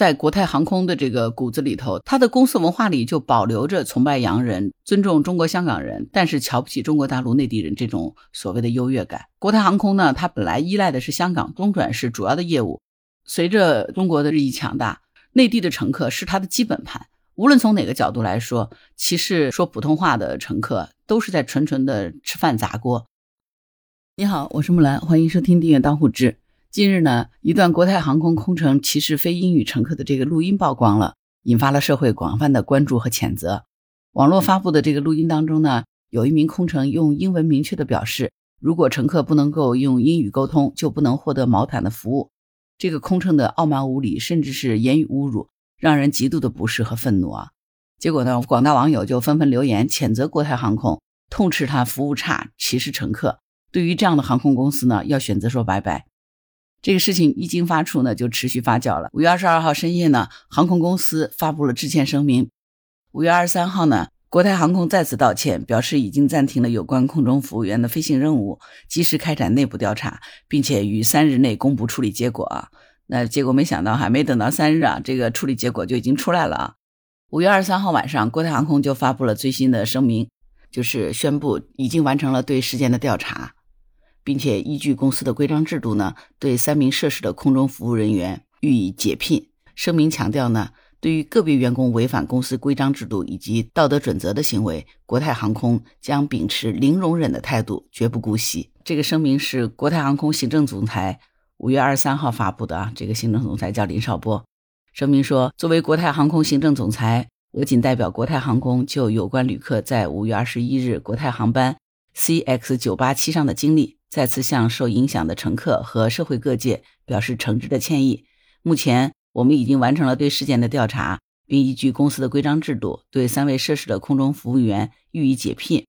在国泰航空的这个骨子里头，它的公司文化里就保留着崇拜洋人、尊重中国香港人，但是瞧不起中国大陆内地人这种所谓的优越感。国泰航空呢，它本来依赖的是香港中转是主要的业务，随着中国的日益强大，内地的乘客是它的基本盘。无论从哪个角度来说，其实说普通话的乘客都是在纯纯的吃饭砸锅。你好，我是木兰，欢迎收听订阅当户知。近日呢，一段国泰航空空乘歧视非英语乘客的这个录音曝光了，引发了社会广泛的关注和谴责。网络发布的这个录音当中呢，有一名空乘用英文明确的表示，如果乘客不能够用英语沟通，就不能获得毛毯的服务。这个空乘的傲慢无礼，甚至是言语侮辱。让人极度的不适和愤怒啊！结果呢，广大网友就纷纷留言谴责国泰航空，痛斥他服务差、歧视乘客。对于这样的航空公司呢，要选择说拜拜。这个事情一经发出呢，就持续发酵了。五月二十二号深夜呢，航空公司发布了致歉声明。五月二十三号呢，国泰航空再次道歉，表示已经暂停了有关空中服务员的飞行任务，及时开展内部调查，并且于三日内公布处理结果啊。那结果没想到，还没等到三日啊，这个处理结果就已经出来了啊。五月二十三号晚上，国泰航空就发布了最新的声明，就是宣布已经完成了对事件的调查，并且依据公司的规章制度呢，对三名涉事的空中服务人员予以解聘。声明强调呢，对于个别员工违反公司规章制度以及道德准则的行为，国泰航空将秉持零容忍的态度，绝不姑息。这个声明是国泰航空行政总裁。五月二十三号发布的啊，这个行政总裁叫林少波，声明说，作为国泰航空行政总裁，我仅代表国泰航空就有关旅客在五月二十一日国泰航班 CX 九八七上的经历，再次向受影响的乘客和社会各界表示诚挚的歉意。目前，我们已经完成了对事件的调查，并依据公司的规章制度，对三位涉事的空中服务员予以解聘。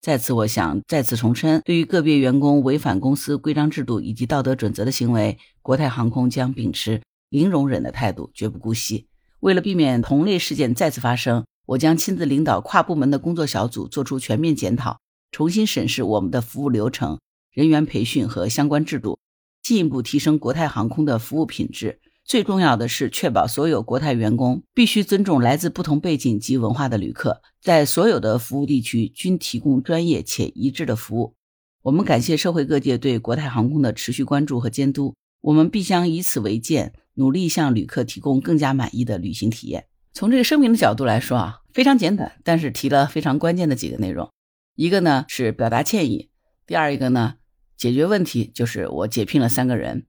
在此，我想再次重申，对于个别员工违反公司规章制度以及道德准则的行为，国泰航空将秉持零容忍的态度，绝不姑息。为了避免同类事件再次发生，我将亲自领导跨部门的工作小组，做出全面检讨，重新审视我们的服务流程、人员培训和相关制度，进一步提升国泰航空的服务品质。最重要的是，确保所有国泰员工必须尊重来自不同背景及文化的旅客，在所有的服务地区均提供专业且一致的服务。我们感谢社会各界对国泰航空的持续关注和监督，我们必将以此为鉴，努力向旅客提供更加满意的旅行体验。从这个声明的角度来说啊，非常简短，但是提了非常关键的几个内容。一个呢是表达歉意，第二一个呢解决问题，就是我解聘了三个人，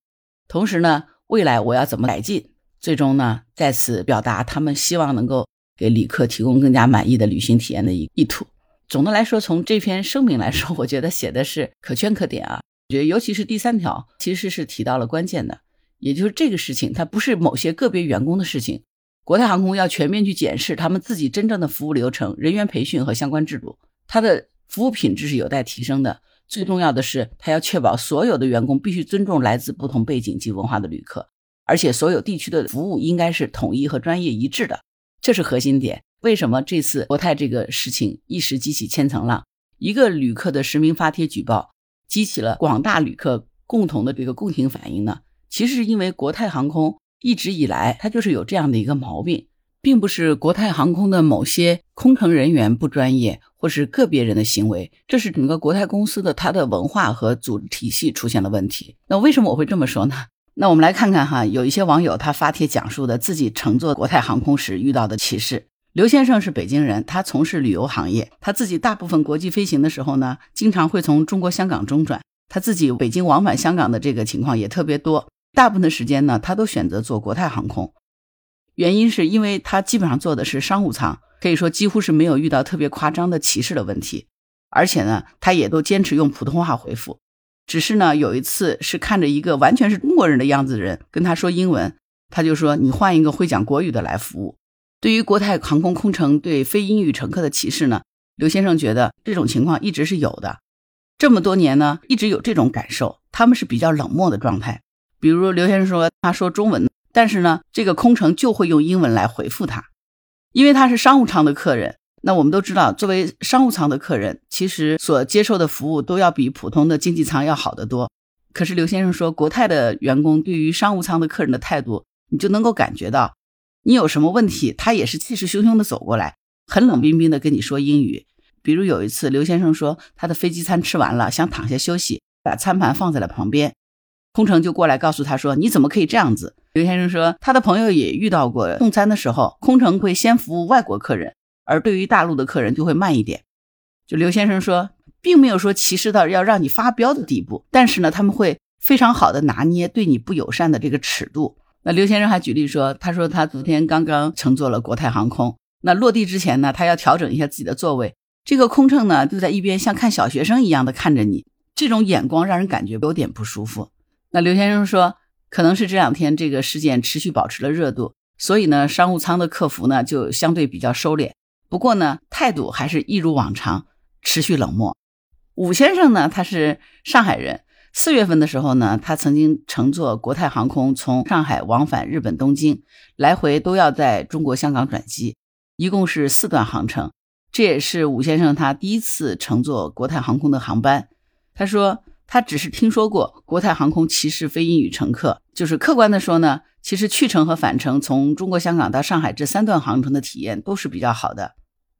同时呢。未来我要怎么改进？最终呢，再次表达他们希望能够给旅客提供更加满意的旅行体验的意意图。总的来说，从这篇声明来说，我觉得写的是可圈可点啊。我觉得尤其是第三条，其实是提到了关键的，也就是这个事情它不是某些个别员工的事情。国泰航空要全面去检视他们自己真正的服务流程、人员培训和相关制度，它的服务品质是有待提升的。最重要的是，他要确保所有的员工必须尊重来自不同背景及文化的旅客，而且所有地区的服务应该是统一和专业一致的，这是核心点。为什么这次国泰这个事情一时激起千层浪？一个旅客的实名发帖举报，激起了广大旅客共同的这个共情反应呢？其实是因为国泰航空一直以来它就是有这样的一个毛病。并不是国泰航空的某些空乘人员不专业，或是个别人的行为，这是整个国泰公司的它的文化和组织体系出现了问题。那为什么我会这么说呢？那我们来看看哈，有一些网友他发帖讲述的自己乘坐国泰航空时遇到的歧视。刘先生是北京人，他从事旅游行业，他自己大部分国际飞行的时候呢，经常会从中国香港中转，他自己北京往返香港的这个情况也特别多，大部分的时间呢，他都选择坐国泰航空。原因是因为他基本上坐的是商务舱，可以说几乎是没有遇到特别夸张的歧视的问题，而且呢，他也都坚持用普通话回复。只是呢，有一次是看着一个完全是中国人的样子的人跟他说英文，他就说：“你换一个会讲国语的来服务。”对于国泰航空空乘对非英语乘客的歧视呢，刘先生觉得这种情况一直是有的，这么多年呢，一直有这种感受，他们是比较冷漠的状态。比如刘先生说，他说中文。但是呢，这个空乘就会用英文来回复他，因为他是商务舱的客人。那我们都知道，作为商务舱的客人，其实所接受的服务都要比普通的经济舱要好得多。可是刘先生说，国泰的员工对于商务舱的客人的态度，你就能够感觉到你有什么问题，他也是气势汹汹的走过来，很冷冰冰的跟你说英语。比如有一次，刘先生说他的飞机餐吃完了，想躺下休息，把餐盘放在了旁边，空乘就过来告诉他说：“你怎么可以这样子？”刘先生说，他的朋友也遇到过送餐的时候，空乘会先服务外国客人，而对于大陆的客人就会慢一点。就刘先生说，并没有说歧视到要让你发飙的地步，但是呢，他们会非常好的拿捏对你不友善的这个尺度。那刘先生还举例说，他说他昨天刚刚乘坐了国泰航空，那落地之前呢，他要调整一下自己的座位。这个空乘呢，就在一边像看小学生一样的看着你，这种眼光让人感觉有点不舒服。那刘先生说，可能是这两天这个事件持续保持了热度，所以呢，商务舱的客服呢就相对比较收敛。不过呢，态度还是一如往常，持续冷漠。武先生呢，他是上海人，四月份的时候呢，他曾经乘坐国泰航空从上海往返日本东京，来回都要在中国香港转机，一共是四段航程。这也是武先生他第一次乘坐国泰航空的航班。他说，他只是听说过国泰航空歧视非英语乘客。就是客观的说呢，其实去程和返程从中国香港到上海这三段航程的体验都是比较好的。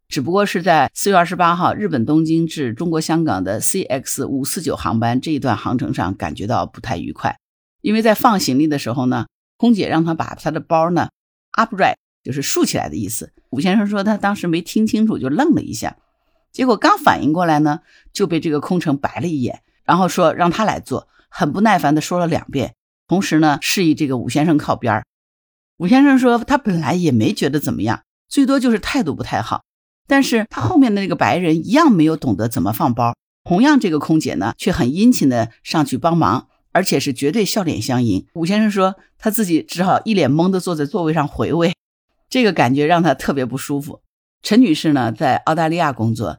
只不过是在四月二十八号日本东京至中国香港的 CX 五四九航班这一段航程上感觉到不太愉快，因为在放行李的时候呢，空姐让他把他的包呢 upright。就是竖起来的意思。武先生说他当时没听清楚，就愣了一下，结果刚反应过来呢，就被这个空乘白了一眼，然后说让他来做，很不耐烦的说了两遍，同时呢示意这个武先生靠边儿。武先生说他本来也没觉得怎么样，最多就是态度不太好，但是他后面的那个白人一样没有懂得怎么放包。同样，这个空姐呢却很殷勤的上去帮忙，而且是绝对笑脸相迎。武先生说他自己只好一脸懵的坐在座位上回味。这个感觉让他特别不舒服。陈女士呢，在澳大利亚工作，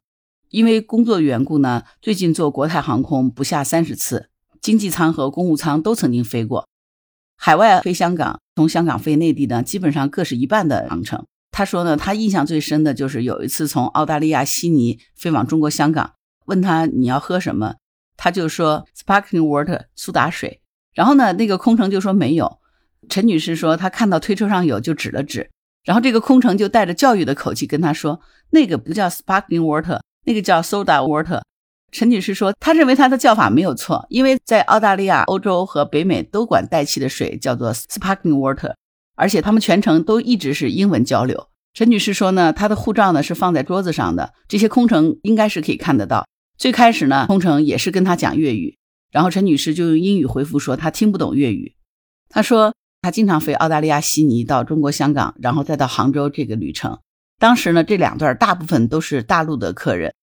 因为工作缘故呢，最近坐国泰航空不下三十次，经济舱和公务舱都曾经飞过。海外飞香港，从香港飞内地呢，基本上各是一半的航程。他说呢，他印象最深的就是有一次从澳大利亚悉尼飞往中国香港，问他你要喝什么，他就说 sparkling water 苏打水。然后呢，那个空乘就说没有。陈女士说她看到推车上有，就指了指。然后这个空乘就带着教育的口气跟他说：“那个不叫 sparkling water，那个叫 soda water。”陈女士说：“她认为她的叫法没有错，因为在澳大利亚、欧洲和北美都管带气的水叫做 sparkling water，而且他们全程都一直是英文交流。”陈女士说：“呢，她的护照呢是放在桌子上的，这些空乘应该是可以看得到。最开始呢，空乘也是跟她讲粤语，然后陈女士就用英语回复说她听不懂粤语。她说。”她经常飞澳大利亚悉尼到中国香港，然后再到杭州这个旅程。当时呢，这两段大部分都是大陆的客人。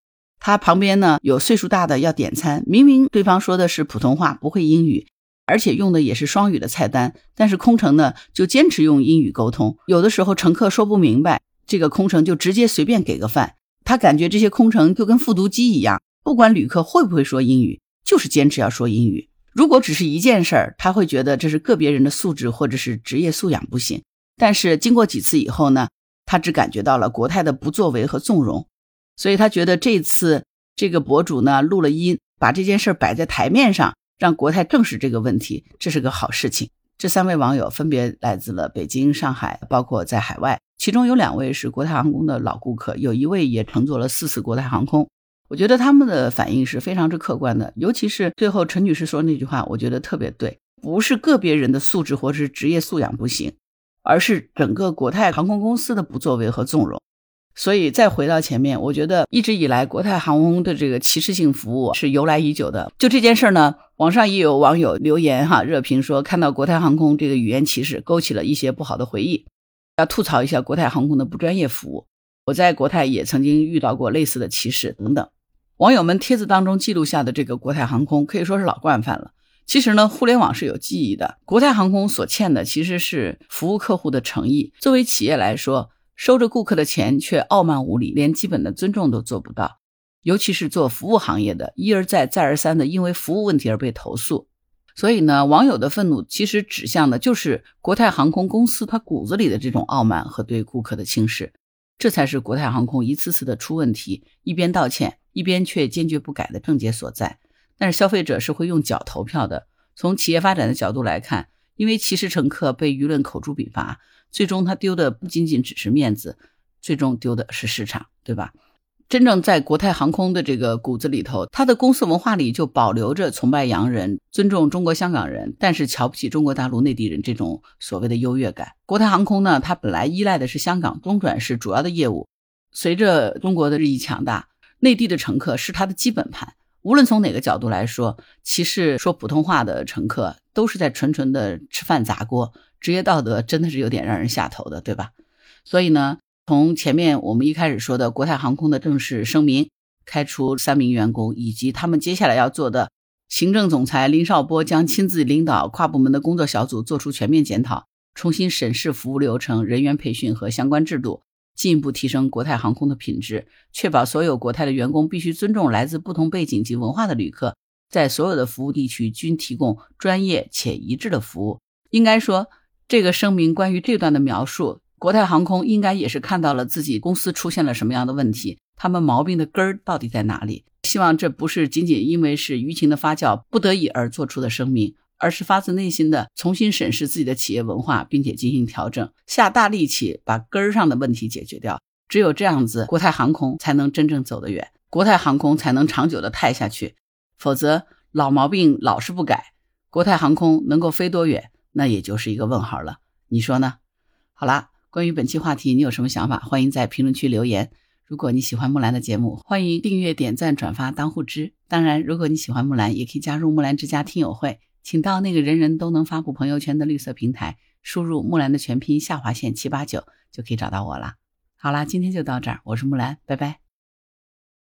他旁边呢有岁数大的要点餐，明明对方说的是普通话，不会英语，而且用的也是双语的菜单，但是空乘呢就坚持用英语沟通。有的时候乘客说不明白，这个空乘就直接随便给个饭。他感觉这些空乘就跟复读机一样，不管旅客会不会说英语，就是坚持要说英语。如果只是一件事儿，他会觉得这是个别人的素质或者是职业素养不行。但是经过几次以后呢，他只感觉到了国泰的不作为和纵容，所以他觉得这次这个博主呢录了音，把这件事摆在台面上，让国泰正视这个问题，这是个好事情。这三位网友分别来自了北京、上海，包括在海外，其中有两位是国泰航空的老顾客，有一位也乘坐了四次国泰航空。我觉得他们的反应是非常之客观的，尤其是最后陈女士说那句话，我觉得特别对，不是个别人的素质或者是职业素养不行，而是整个国泰航空公司的不作为和纵容。所以再回到前面，我觉得一直以来国泰航空的这个歧视性服务是由来已久的。就这件事儿呢，网上也有网友留言哈热评说，看到国泰航空这个语言歧视，勾起了一些不好的回忆，要吐槽一下国泰航空的不专业服务。我在国泰也曾经遇到过类似的歧视等等。网友们帖子当中记录下的这个国泰航空可以说是老惯犯了。其实呢，互联网是有记忆的。国泰航空所欠的其实是服务客户的诚意。作为企业来说，收着顾客的钱却傲慢无礼，连基本的尊重都做不到。尤其是做服务行业的，一而再、再而三的因为服务问题而被投诉。所以呢，网友的愤怒其实指向的就是国泰航空公司它骨子里的这种傲慢和对顾客的轻视。这才是国泰航空一次次的出问题，一边道歉，一边却坚决不改的症结所在。但是消费者是会用脚投票的。从企业发展的角度来看，因为歧视乘客被舆论口诛笔伐，最终他丢的不仅仅只是面子，最终丢的是市场，对吧？真正在国泰航空的这个骨子里头，他的公司文化里就保留着崇拜洋人、尊重中国香港人，但是瞧不起中国大陆内地人这种所谓的优越感。国泰航空呢，它本来依赖的是香港中转是主要的业务，随着中国的日益强大，内地的乘客是它的基本盘。无论从哪个角度来说，歧视说普通话的乘客都是在纯纯的吃饭砸锅，职业道德真的是有点让人下头的，对吧？所以呢。从前面我们一开始说的国泰航空的正式声明，开除三名员工，以及他们接下来要做的，行政总裁林少波将亲自领导跨部门的工作小组做出全面检讨，重新审视服务流程、人员培训和相关制度，进一步提升国泰航空的品质，确保所有国泰的员工必须尊重来自不同背景及文化的旅客，在所有的服务地区均提供专业且一致的服务。应该说，这个声明关于这段的描述。国泰航空应该也是看到了自己公司出现了什么样的问题，他们毛病的根儿到底在哪里？希望这不是仅仅因为是舆情的发酵不得已而做出的声明，而是发自内心的重新审视自己的企业文化，并且进行调整，下大力气把根儿上的问题解决掉。只有这样子，国泰航空才能真正走得远，国泰航空才能长久的泰下去。否则，老毛病老是不改，国泰航空能够飞多远，那也就是一个问号了。你说呢？好啦。关于本期话题，你有什么想法？欢迎在评论区留言。如果你喜欢木兰的节目，欢迎订阅、点赞、转发、当护知。当然，如果你喜欢木兰，也可以加入木兰之家听友会，请到那个人人都能发布朋友圈的绿色平台，输入木兰的全拼下划线七八九，就可以找到我了。好啦，今天就到这儿，我是木兰，拜拜。